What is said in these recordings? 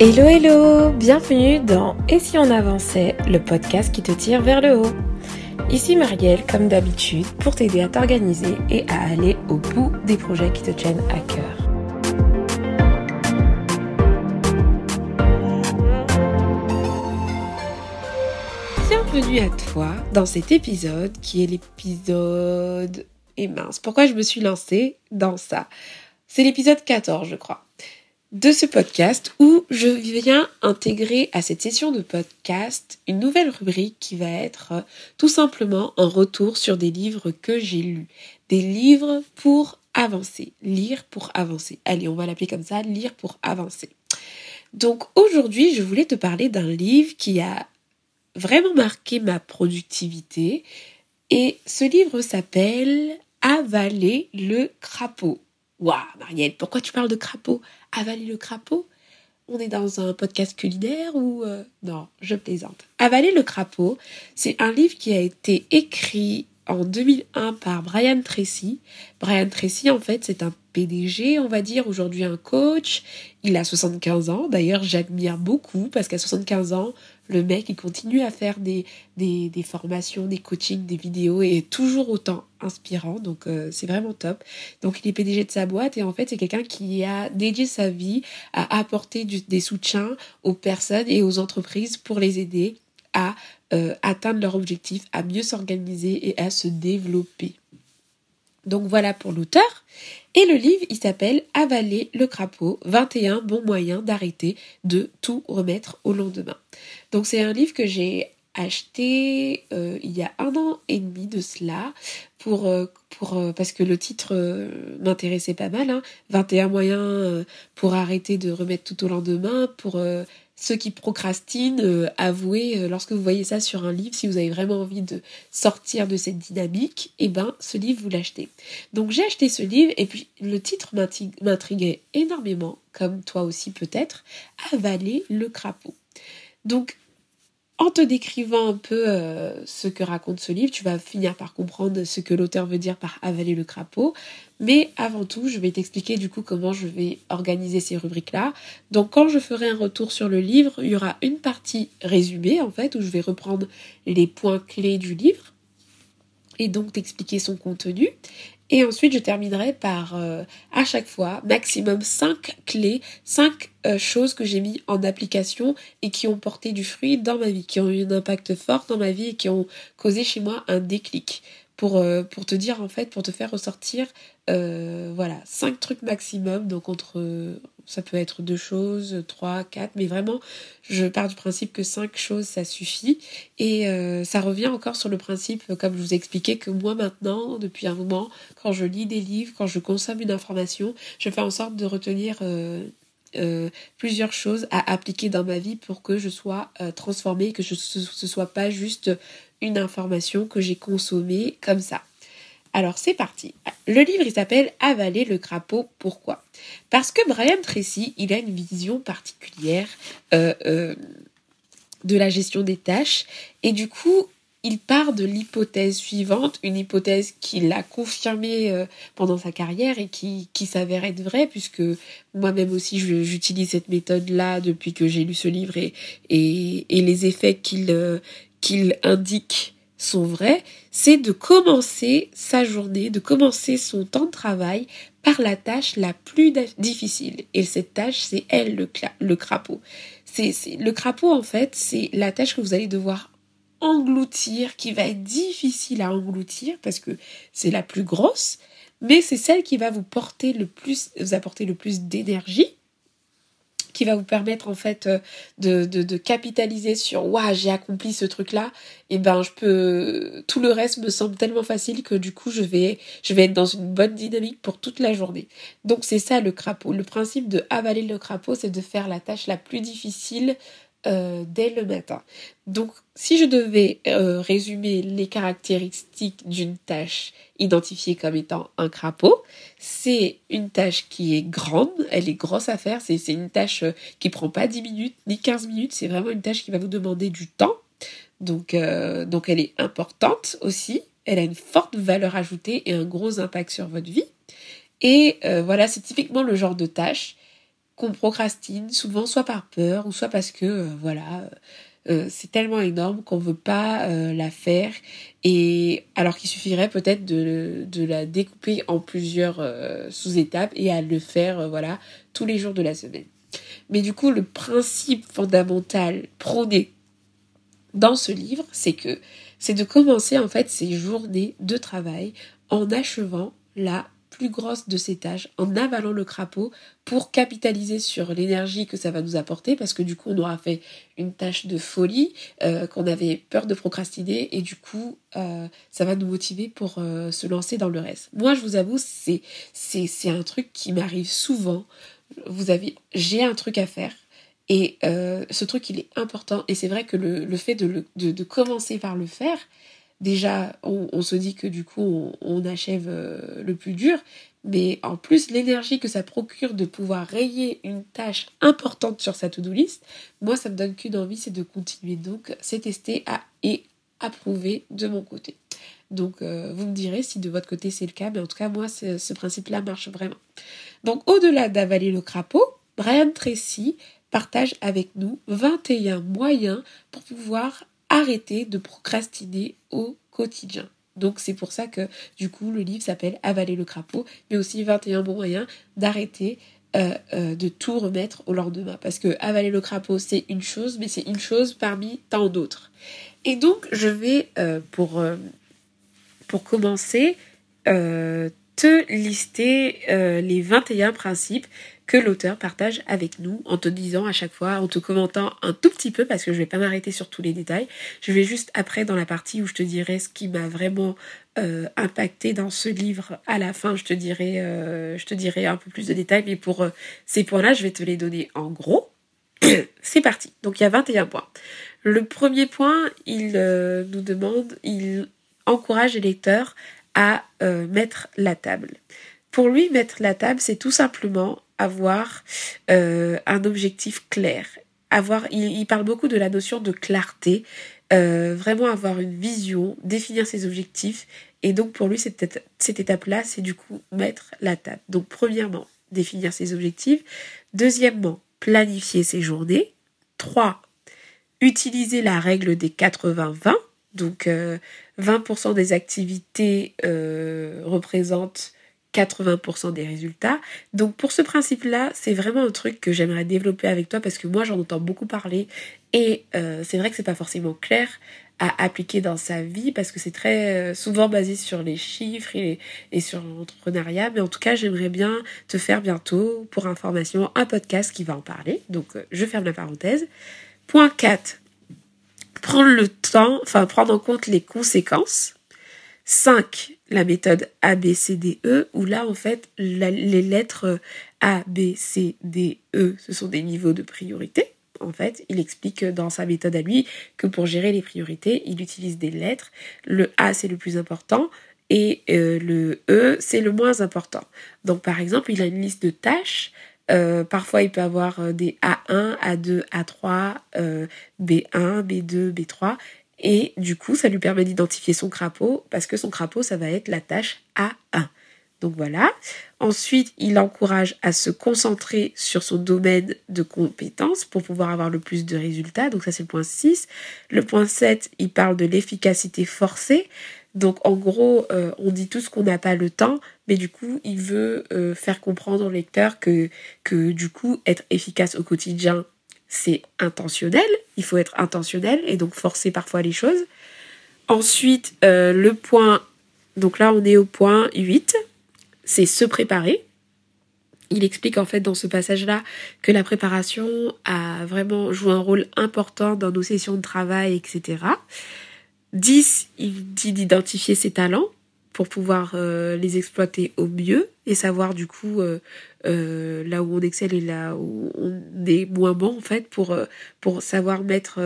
Hello hello, bienvenue dans Et si on avançait, le podcast qui te tire vers le haut. Ici Marielle, comme d'habitude, pour t'aider à t'organiser et à aller au bout des projets qui te tiennent à cœur. Bienvenue à toi dans cet épisode qui est l'épisode... Et mince, pourquoi je me suis lancée dans ça? C'est l'épisode 14 je crois de ce podcast où je viens intégrer à cette session de podcast une nouvelle rubrique qui va être euh, tout simplement un retour sur des livres que j'ai lus. Des livres pour avancer. Lire pour avancer. Allez, on va l'appeler comme ça, lire pour avancer. Donc aujourd'hui, je voulais te parler d'un livre qui a vraiment marqué ma productivité. Et ce livre s'appelle Avaler le crapaud. Waouh, Mariette, pourquoi tu parles de crapaud? Avaler le crapaud? On est dans un podcast culinaire ou... Euh, non, je plaisante. Avaler le crapaud, c'est un livre qui a été écrit en 2001 par Brian Tracy. Brian Tracy, en fait, c'est un PDG, on va dire, aujourd'hui un coach. Il a 75 ans. D'ailleurs, j'admire beaucoup parce qu'à 75 ans, le mec, il continue à faire des, des, formations, des coachings, des vidéos et est toujours autant inspirant. Donc, euh, c'est vraiment top. Donc, il est PDG de sa boîte et en fait, c'est quelqu'un qui a dédié sa vie à apporter des soutiens aux personnes et aux entreprises pour les aider à euh, atteindre leur objectif, à mieux s'organiser et à se développer. Donc voilà pour l'auteur. Et le livre, il s'appelle Avaler le crapaud, 21 bons moyens d'arrêter de tout remettre au lendemain. Donc c'est un livre que j'ai acheté euh, il y a un an et demi de cela pour, euh, pour parce que le titre m'intéressait pas mal 21 hein. moyens pour arrêter de remettre tout au lendemain pour ceux qui procrastinent, euh, avouez, euh, lorsque vous voyez ça sur un livre, si vous avez vraiment envie de sortir de cette dynamique, eh ben, ce livre, vous l'achetez. Donc, j'ai acheté ce livre et puis le titre m'intriguait énormément, comme toi aussi peut-être, Avaler le crapaud. Donc, en te décrivant un peu euh, ce que raconte ce livre, tu vas finir par comprendre ce que l'auteur veut dire par avaler le crapaud. Mais avant tout, je vais t'expliquer du coup comment je vais organiser ces rubriques-là. Donc quand je ferai un retour sur le livre, il y aura une partie résumée en fait, où je vais reprendre les points clés du livre et donc t'expliquer son contenu. Et ensuite, je terminerai par, euh, à chaque fois, maximum 5 clés, 5 euh, choses que j'ai mis en application et qui ont porté du fruit dans ma vie, qui ont eu un impact fort dans ma vie et qui ont causé chez moi un déclic. Pour, euh, pour te dire, en fait, pour te faire ressortir, voilà, 5 trucs maximum, donc entre, ça peut être deux choses, trois, quatre, mais vraiment, je pars du principe que cinq choses, ça suffit. Et euh, ça revient encore sur le principe, comme je vous ai expliqué, que moi maintenant, depuis un moment, quand je lis des livres, quand je consomme une information, je fais en sorte de retenir euh, euh, plusieurs choses à appliquer dans ma vie pour que je sois transformée, que ce ne soit pas juste une information que j'ai consommée comme ça. Alors c'est parti. Le livre il s'appelle Avaler le crapaud. Pourquoi? Parce que Brian Tracy il a une vision particulière euh, euh, de la gestion des tâches et du coup il part de l'hypothèse suivante, une hypothèse qu'il a confirmée euh, pendant sa carrière et qui, s'avère être vraie, puisque moi-même aussi j'utilise cette méthode-là depuis que j'ai lu ce livre et les effets qu'il qu'il indique sont vrais, c'est de commencer sa journée, de commencer son temps de travail par la tâche la plus difficile. Et cette tâche, c'est elle, le, le crapaud. C'est, le crapaud, en fait, c'est la tâche que vous allez devoir engloutir, qui va être difficile à engloutir parce que c'est la plus grosse, mais c'est celle qui va vous porter le plus, vous apporter le plus d'énergie qui va vous permettre en fait euh, de, de, capitaliser sur waouh j'ai accompli ce truc là et ben je peux tout le reste me semble tellement facile que du coup je vais je vais être dans une bonne dynamique pour toute la journée. Donc c'est ça le crapaud. Le principe de avaler le crapaud c'est de faire la tâche la plus difficile euh, dès le matin. Donc, si je devais euh, résumer les caractéristiques d'une tâche identifiée comme étant un crapaud, c'est une tâche qui est grande, elle est grosse à faire, c'est une tâche euh, qui prend pas 10 minutes ni 15 minutes, c'est vraiment une tâche qui va vous demander du temps. Donc, donc elle est importante aussi, elle a une forte valeur ajoutée et un gros impact sur votre vie. Et voilà, c'est typiquement le genre de tâche qu'on procrastine, souvent soit par peur ou soit parce que, voilà, c'est tellement énorme qu'on veut pas la faire et alors qu'il suffirait peut-être de, de, la découper en plusieurs sous-étapes et à le faire voilà tous les jours de la semaine. Mais du coup, le principe fondamental prôné dans ce livre, c'est que c'est de commencer en fait ses journées de travail en achevant la plus grosse de ses tâches, en avalant le crapaud pour capitaliser sur l'énergie que ça va nous apporter, parce que du coup on aura fait une tâche de folie, euh, qu'on avait peur de procrastiner, et du coup euh, ça va nous motiver pour euh, se lancer dans le reste. Moi je vous avoue, c'est, c'est, un truc qui m'arrive souvent. Vous avez, j'ai un truc à faire, et ce truc, il est important. Et c'est vrai que le, le fait de, de, commencer par le faire, déjà, on, se dit que du coup, on, achève euh, le plus dur. Mais en plus, l'énergie que ça procure de pouvoir rayer une tâche importante sur sa to-do list, moi, ça me donne qu'une envie, c'est de continuer. Donc, c'est testé et approuvé de mon côté. Donc, euh, vous me direz si de votre côté c'est le cas, mais en tout cas, moi, ce principe-là marche vraiment. Donc, au-delà d'avaler le crapaud, Brian Tracy partage avec nous 21 moyens pour pouvoir arrêter de procrastiner au quotidien. Donc c'est pour ça que du coup le livre s'appelle Avaler le crapaud, mais aussi 21 bons moyens d'arrêter euh, euh, de tout remettre au lendemain. Parce que avaler le crapaud c'est une chose, mais c'est une chose parmi tant d'autres. Et donc je vais euh, pour, pour commencer te lister les 21 principes que l'auteur partage avec nous en te disant à chaque fois, en te commentant un tout petit peu, parce que je vais pas m'arrêter sur tous les détails. Je vais juste après dans la partie où je te dirai ce qui m'a vraiment euh, impacté dans ce livre. À la fin, je te dirai, euh, je te dirai un peu plus de détails, mais pour euh, ces points-là, je vais te les donner en gros. C'est parti. Donc il y a 21 points. Le premier point, il nous demande, il encourage les lecteurs à mettre la table. Pour lui, mettre la table, c'est tout simplement avoir euh, un objectif clair. Avoir, il, parle beaucoup de la notion de clarté, euh, vraiment avoir une vision, définir ses objectifs. Et donc pour lui, cette, étape-là, c'est du coup mettre la table. Donc premièrement, définir ses objectifs. Deuxièmement, planifier ses journées. Trois, utiliser la règle des 80-20. Donc euh, 20% des activités euh, représentent 80% des résultats. Donc pour ce principe-là, c'est vraiment un truc que j'aimerais développer avec toi parce que moi j'en entends beaucoup parler et euh, c'est vrai que c'est pas forcément clair à appliquer dans sa vie parce que c'est très euh, souvent basé sur les chiffres et, et sur l'entrepreneuriat. Mais en tout cas, j'aimerais bien te faire bientôt, pour information, un podcast qui va en parler. Donc euh, je ferme la parenthèse. Point 4. Prendre le temps, enfin prendre en compte les conséquences. 5 la méthode ABCDE, où là, en fait, les lettres A, B, C, D, E, ce sont des niveaux de priorité. En fait, il explique dans sa méthode à lui que pour gérer les priorités, il utilise des lettres. Le A, c'est le plus important et euh, le E, c'est le moins important. Donc, par exemple, il a une liste de tâches. Euh, parfois, il peut avoir euh, des A1, A2, A3, B1, B2, B3. Et du coup, ça lui permet d'identifier son crapaud parce que son crapaud, ça va être la tâche A1. Donc voilà. Ensuite, il encourage à se concentrer sur son domaine de compétences pour pouvoir avoir le plus de résultats. Donc ça, c'est le point 6. Le point 7, il parle de l'efficacité forcée. Donc en gros, euh, on dit tous qu'on n'a pas le temps, mais du coup, il veut euh, faire comprendre au lecteur que du coup, être efficace au quotidien, c'est intentionnel, il faut être intentionnel et donc forcer parfois les choses. Ensuite, euh, le point, donc là on est au point 8, c'est se préparer. Il explique en fait dans ce passage-là que la préparation a vraiment joué un rôle important dans nos sessions de travail, etc. 10, il dit d'identifier ses talents pour pouvoir euh, les exploiter au mieux et savoir du coup euh, euh, là où on excelle et là où on est moins bon en fait pour pour savoir mettre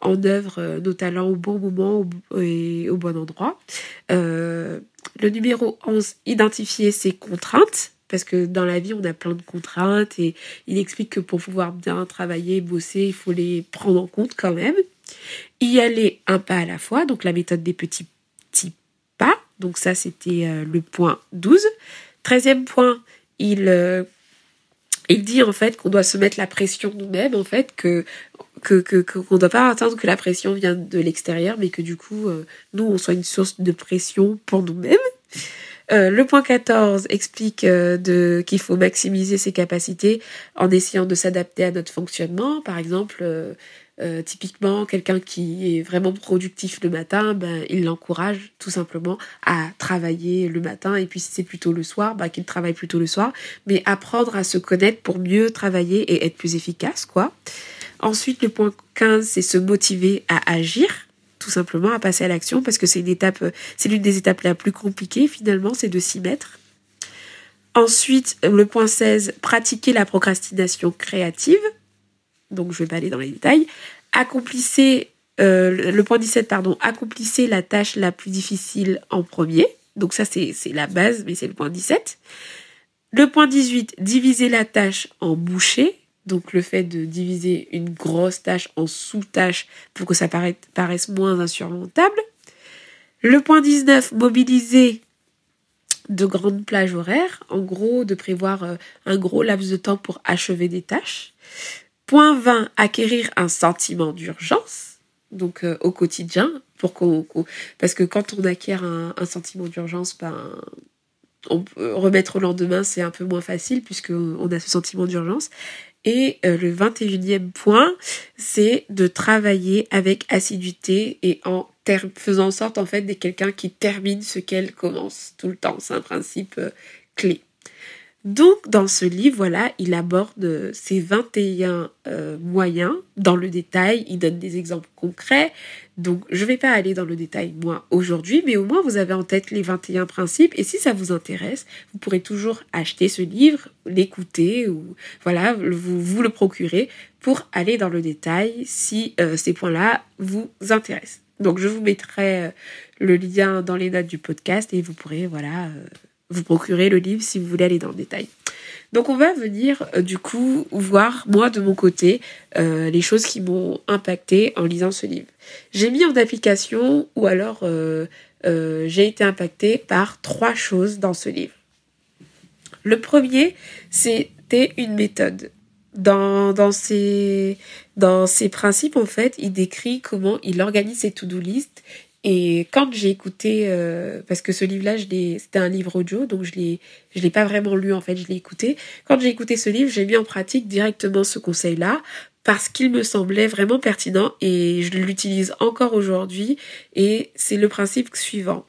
en œuvre nos talents au bon moment et au bon endroit. le numéro 11, identifier ses contraintes parce que dans la vie, on a plein de contraintes et il explique que pour pouvoir bien travailler, bosser, il faut les prendre en compte quand même. Y aller un pas à la fois, donc la méthode des petits donc ça, c'était euh, le point 12. Treizième point, il, euh, il dit en fait qu'on doit se mettre la pression nous-mêmes, en fait, que que qu'on ne doit pas attendre que la pression vienne de l'extérieur, mais que du coup, euh, nous, on soit une source de pression pour nous-mêmes. Le point 14 explique qu'il faut maximiser ses capacités en essayant de s'adapter à notre fonctionnement. Par exemple, euh, typiquement, quelqu'un qui est vraiment productif le matin, ben, il l'encourage tout simplement à travailler le matin. Et puis si c'est plutôt le soir, ben, qu'il travaille plutôt le soir. Mais apprendre à se connaître pour mieux travailler et être plus efficace, quoi. Ensuite, le point 15, c'est se motiver à agir tout simplement à passer à l'action parce que c'est une étape, c'est l'une des étapes la plus compliquées finalement, c'est de s'y mettre. Ensuite, le point 16, pratiquer la procrastination créative. Donc je vais pas aller dans les détails. Accomplissez euh, le point 17, pardon, accomplissez la tâche la plus difficile en premier. Donc ça c'est la base, mais c'est le point 17. Le point 18, diviser la tâche en bouchées. Donc le fait de diviser une grosse tâche en sous-tâches pour que ça paraisse moins insurmontable. Le point 19, mobiliser de grandes plages horaires. En gros, de prévoir euh, un gros laps de temps pour achever des tâches. Point 20, acquérir un sentiment d'urgence. Donc euh, au quotidien, pour parce que quand on acquiert un, sentiment d'urgence, ben, on peut remettre au lendemain, c'est un peu moins facile puisqu'on a ce sentiment d'urgence. Et euh, le 21e point, c'est de travailler avec assiduité et en faisant en sorte en fait d'être quelqu'un qui termine ce qu'elle commence tout le temps. C'est un principe euh, clé. Donc dans ce livre, voilà, il aborde ces 21 euh, moyens dans le détail, il donne des exemples concrets. Donc je ne vais pas aller dans le détail moi aujourd'hui, mais au moins vous avez en tête les 21 principes et si ça vous intéresse, vous pourrez toujours acheter ce livre, l'écouter ou voilà, vous vous le procurer pour aller dans le détail si euh, ces points-là vous intéressent. Donc je vous mettrai euh, le lien dans les notes du podcast et vous pourrez voilà vous procurer le livre si vous voulez aller dans le détail. Donc on va venir euh, du coup voir moi de mon côté euh, les choses qui m'ont impacté en lisant ce livre. J'ai mis en application ou alors euh, j'ai été impactée par trois choses dans ce livre. Le premier, c'était une méthode. Dans, ses, dans ses principes, en fait, il décrit comment il organise ses to-do list et quand j'ai écouté, euh, parce que ce livre-là, c'était un livre audio, donc je l'ai, l'ai pas vraiment lu en fait, je l'ai écouté. Quand j'ai écouté ce livre, j'ai mis en pratique directement ce conseil-là parce qu'il me semblait vraiment pertinent et je l'utilise encore aujourd'hui. Et c'est le principe suivant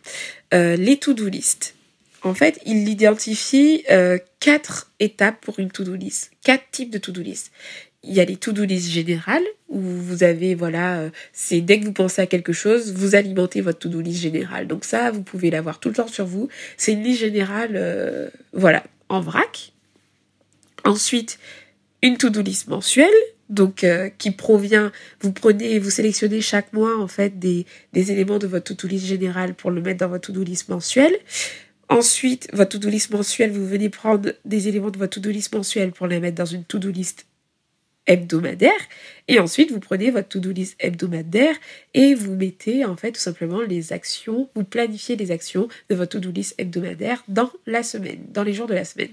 euh, les to-do list. En fait, il identifie euh, quatre étapes pour une to-do list, quatre types de to-do list il y a les to-do list générales où vous avez voilà euh, c'est dès que vous pensez à quelque chose vous alimentez votre to-do list générale. Donc ça vous pouvez l'avoir tout le temps sur vous. C'est une liste générale euh, voilà en vrac. Ensuite une to-do list mensuelle donc euh, qui provient vous prenez vous sélectionnez chaque mois en fait des, des éléments de votre to-do list générale pour le mettre dans votre to-do list mensuelle. Ensuite, votre to-do list mensuelle, vous venez prendre des éléments de votre to-do list mensuelle pour les mettre dans une to-do list hebdomadaire. Et ensuite, vous prenez votre to-do list hebdomadaire et vous mettez en fait tout simplement les actions, vous planifiez les actions de votre to-do list hebdomadaire dans la semaine, dans les jours de la semaine.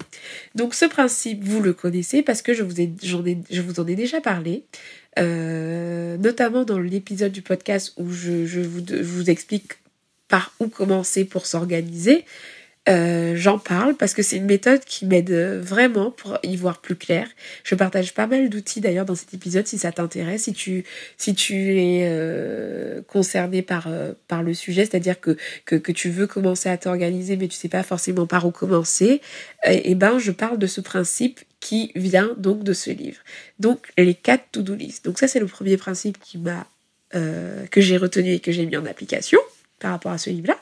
Donc ce principe, vous le connaissez parce que je vous, ai, ai, je vous en ai déjà parlé. Euh, notamment dans l'épisode du podcast où je vous explique par où commencer pour s'organiser. Euh, j'en parle parce que c'est une méthode qui m'aide vraiment pour y voir plus clair. Je partage pas mal d'outils d'ailleurs dans cet épisode si ça t'intéresse, si tu si tu es euh, concerné par euh, par le sujet, c'est-à-dire que, que tu veux commencer à t'organiser mais tu sais pas forcément par où commencer. Et, et ben je parle de ce principe qui vient donc de ce livre. Donc les quatre to-do list. Donc ça c'est le premier principe qui m'a que j'ai retenu et que j'ai mis en application par rapport à ce livre-là.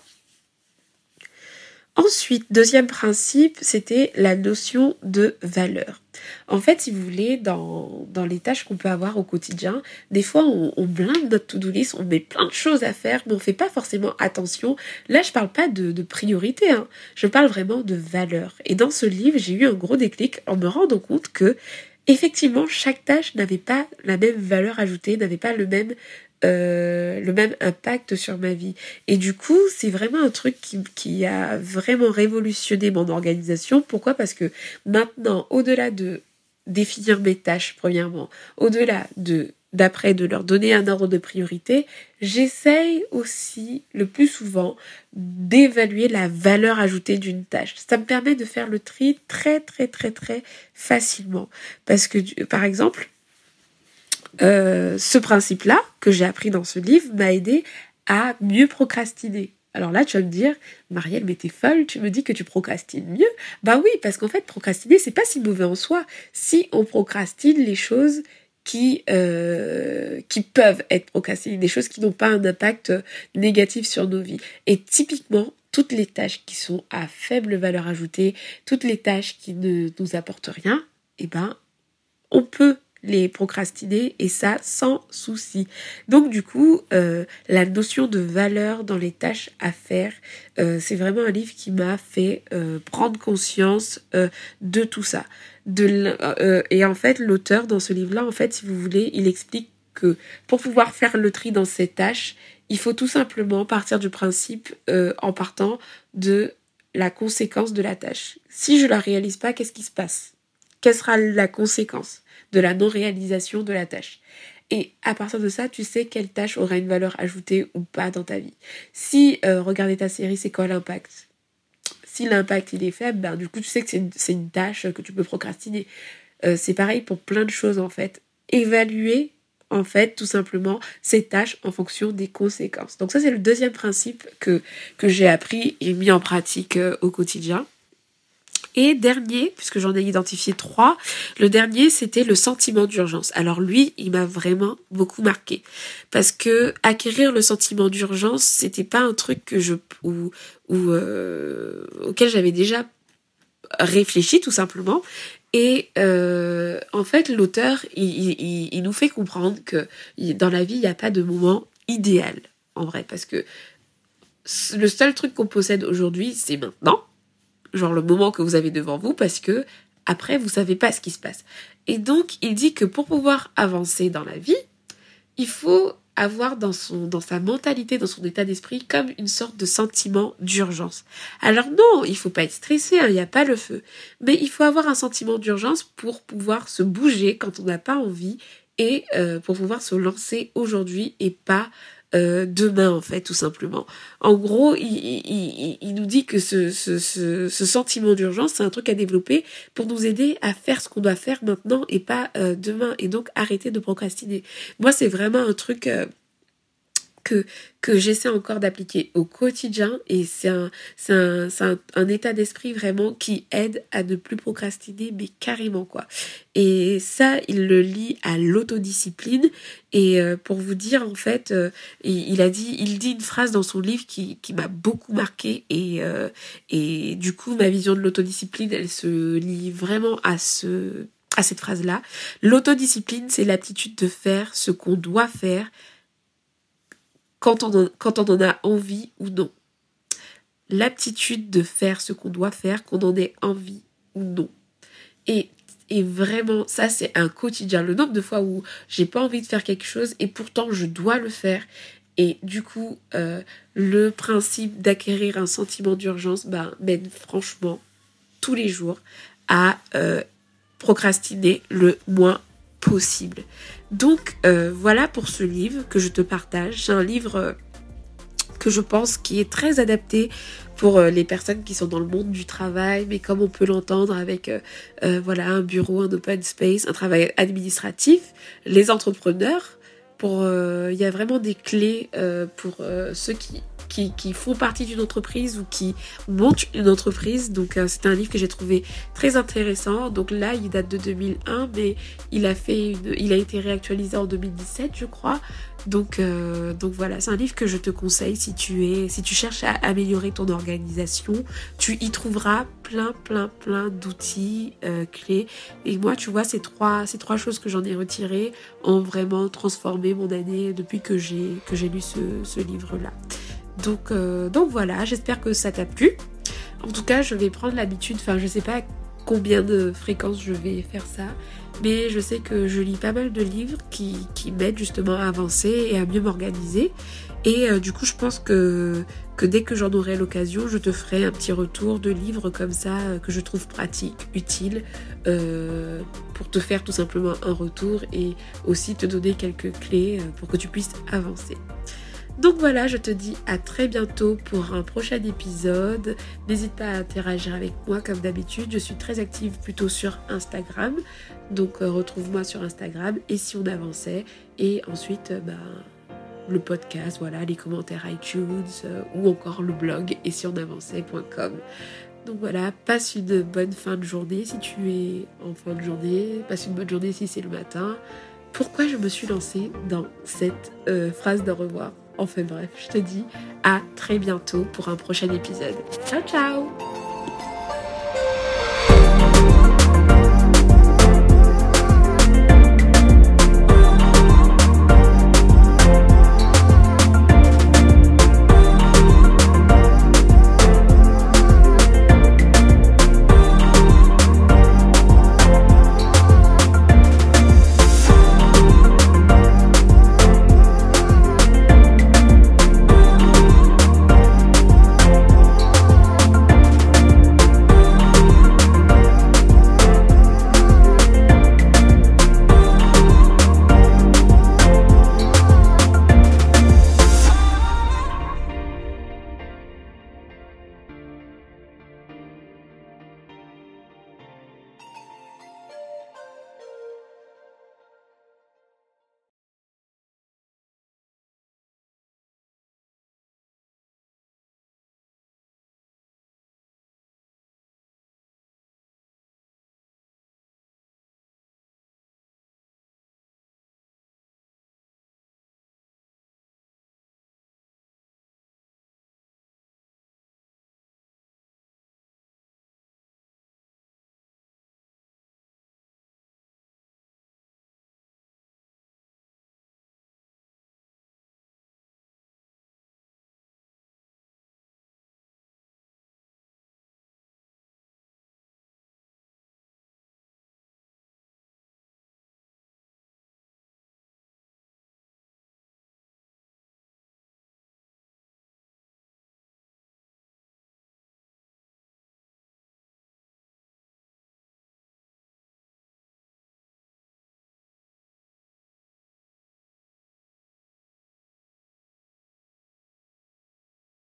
Ensuite, deuxième principe, c'était la notion de valeur. En fait, si vous voulez, dans, les tâches qu'on peut avoir au quotidien, des fois on, blinde notre to-do list, on met plein de choses à faire, mais on fait pas forcément attention. Là, je parle pas de, de priorité, hein. je parle vraiment de valeur. Et dans ce livre, j'ai eu un gros déclic en me rendant compte que effectivement, chaque tâche n'avait pas la même valeur ajoutée, n'avait pas le même euh, le même impact sur ma vie. Et du coup, c'est vraiment un truc qui, qui, a vraiment révolutionné mon organisation. Pourquoi? Parce que maintenant, au-delà de définir mes tâches, premièrement, au-delà de d'après de leur donner un ordre de priorité, j'essaye aussi le plus souvent d'évaluer la valeur ajoutée d'une tâche. Ça me permet de faire le tri très très très très facilement. Parce que par exemple, euh, ce principe-là que j'ai appris dans ce livre m'a aidé à mieux procrastiner. Alors là, tu vas me dire, Marielle, mais t'es folle, tu me dis que tu procrastines mieux. Bah oui, parce qu'en fait, procrastiner, c'est pas si mauvais en soi. Si on procrastine les choses qui, euh, qui peuvent être procrastinées, des choses qui n'ont pas un impact négatif sur nos vies. Et typiquement, toutes les tâches qui sont à faible valeur ajoutée, toutes les tâches qui ne nous apportent rien, eh ben, on peut les procrastiner et ça sans souci. Donc du coup, euh, la notion de valeur dans les tâches à faire, euh, c'est vraiment un livre qui m'a fait euh, prendre conscience de tout ça. Et en fait, l'auteur dans ce livre-là, en fait, si vous voulez, il explique que pour pouvoir faire le tri dans ces tâches, il faut tout simplement partir du principe en partant de la conséquence de la tâche. Si je la réalise pas, qu'est-ce qui se passe? Quelle sera la conséquence de la non-réalisation de la tâche? Et à partir de ça, tu sais quelle tâche aura une valeur ajoutée ou pas dans ta vie. Si euh, regarder ta série, c'est quoi l'impact? Si l'impact il est faible, ben, du coup tu sais que c'est une, tâche que tu peux procrastiner. Euh, c'est pareil pour plein de choses en fait. Évaluer en fait tout simplement ces tâches en fonction des conséquences. Donc ça c'est le deuxième principe que, que j'ai appris et mis en pratique euh, au quotidien. Et dernier, puisque j'en ai identifié trois, le dernier c'était le sentiment d'urgence. Alors lui, il m'a vraiment beaucoup marqué parce que acquérir le sentiment d'urgence, c'était pas un truc que je ou, ou euh, auquel j'avais déjà réfléchi tout simplement. Et euh, en fait, l'auteur, il, il, il, nous fait comprendre que dans la vie, il n'y a pas de moment idéal, en vrai, parce que le seul truc qu'on possède aujourd'hui, c'est maintenant genre le moment que vous avez devant vous, parce que après, vous savez pas ce qui se passe. Et donc, il dit que pour pouvoir avancer dans la vie, il faut avoir dans son dans sa mentalité, dans son état d'esprit, comme une sorte de sentiment d'urgence. Alors non, il faut pas être stressé, hein, il n'y a pas le feu, mais il faut avoir un sentiment d'urgence pour pouvoir se bouger quand on n'a pas envie et euh, pour pouvoir se lancer aujourd'hui et pas euh, demain en fait tout simplement. En gros, il, il, il nous dit que ce, ce, ce, ce sentiment d'urgence, c'est un truc à développer pour nous aider à faire ce qu'on doit faire maintenant et pas euh, demain et donc arrêter de procrastiner. Moi, c'est vraiment un truc euh, que, que j'essaie encore d'appliquer au quotidien et c'est un, un, un, un, état d'esprit vraiment qui aide à ne plus procrastiner mais carrément quoi. Et ça, il le lie à l'autodiscipline et euh, pour vous dire en fait, euh, il, a dit, il dit une phrase dans son livre qui, qui m'a beaucoup marqué et, euh, et du coup ma vision de l'autodiscipline elle se lie vraiment à ce à cette phrase-là. L'autodiscipline, c'est l'aptitude de faire ce qu'on doit faire quand on, en, a envie ou non. L'aptitude de faire ce qu'on doit faire, qu'on en ait envie ou non. Et, et vraiment, ça c'est un quotidien. Le nombre de fois où j'ai pas envie de faire quelque chose et pourtant je dois le faire. Et du coup, euh, le principe d'acquérir un sentiment d'urgence ben, mène franchement tous les jours à euh, procrastiner le moins possible. Donc euh, voilà pour ce livre que je te partage. C'est un livre euh, que je pense qui est très adapté pour euh, les personnes qui sont dans le monde du travail, mais comme on peut l'entendre avec voilà un bureau, un open space, un travail administratif, les entrepreneurs. Pour il y a vraiment des clés pour ceux qui qui, font partie d'une entreprise ou qui montent une entreprise. Donc euh, c'est un livre que j'ai trouvé très intéressant. Donc là, il date de 2001, mais il a fait il a été réactualisé en 2017, je crois. Donc, euh, donc voilà, c'est un livre que je te conseille si tu es, si tu cherches à améliorer ton organisation. Tu y trouveras plein, plein, plein d'outils euh, clés. Et moi, tu vois, ces trois, ces trois choses que j'en ai retirées ont vraiment transformé mon année depuis que j'ai que j'ai lu ce, livre-là. Donc, euh, donc voilà, j'espère que ça t'a plu. En tout cas, je vais prendre l'habitude, enfin je sais pas combien de fréquences je vais faire ça, mais je sais que je lis pas mal de livres qui, m'aident justement à avancer et à mieux m'organiser. Et euh, du coup, je pense que, dès que j'en aurai l'occasion, je te ferai un petit retour de livres comme ça euh, que je trouve pratiques, utiles, euh, pour te faire tout simplement un retour et aussi te donner quelques clés pour que tu puisses avancer. Donc voilà, je te dis à très bientôt pour un prochain épisode. N'hésite pas à interagir avec moi comme d'habitude. Je suis très active plutôt sur Instagram. Donc retrouve-moi sur Instagram et si on avançait. Et ensuite, bah, le podcast, voilà, les commentaires iTunes euh, ou encore le blog et si on avançait.com. Donc voilà, passe une bonne fin de journée si tu es en fin de journée, passe une bonne journée si c'est le matin. Pourquoi je me suis lancée dans cette euh, phrase de revoir? Enfin bref, je te dis à très bientôt pour un prochain épisode. Ciao ciao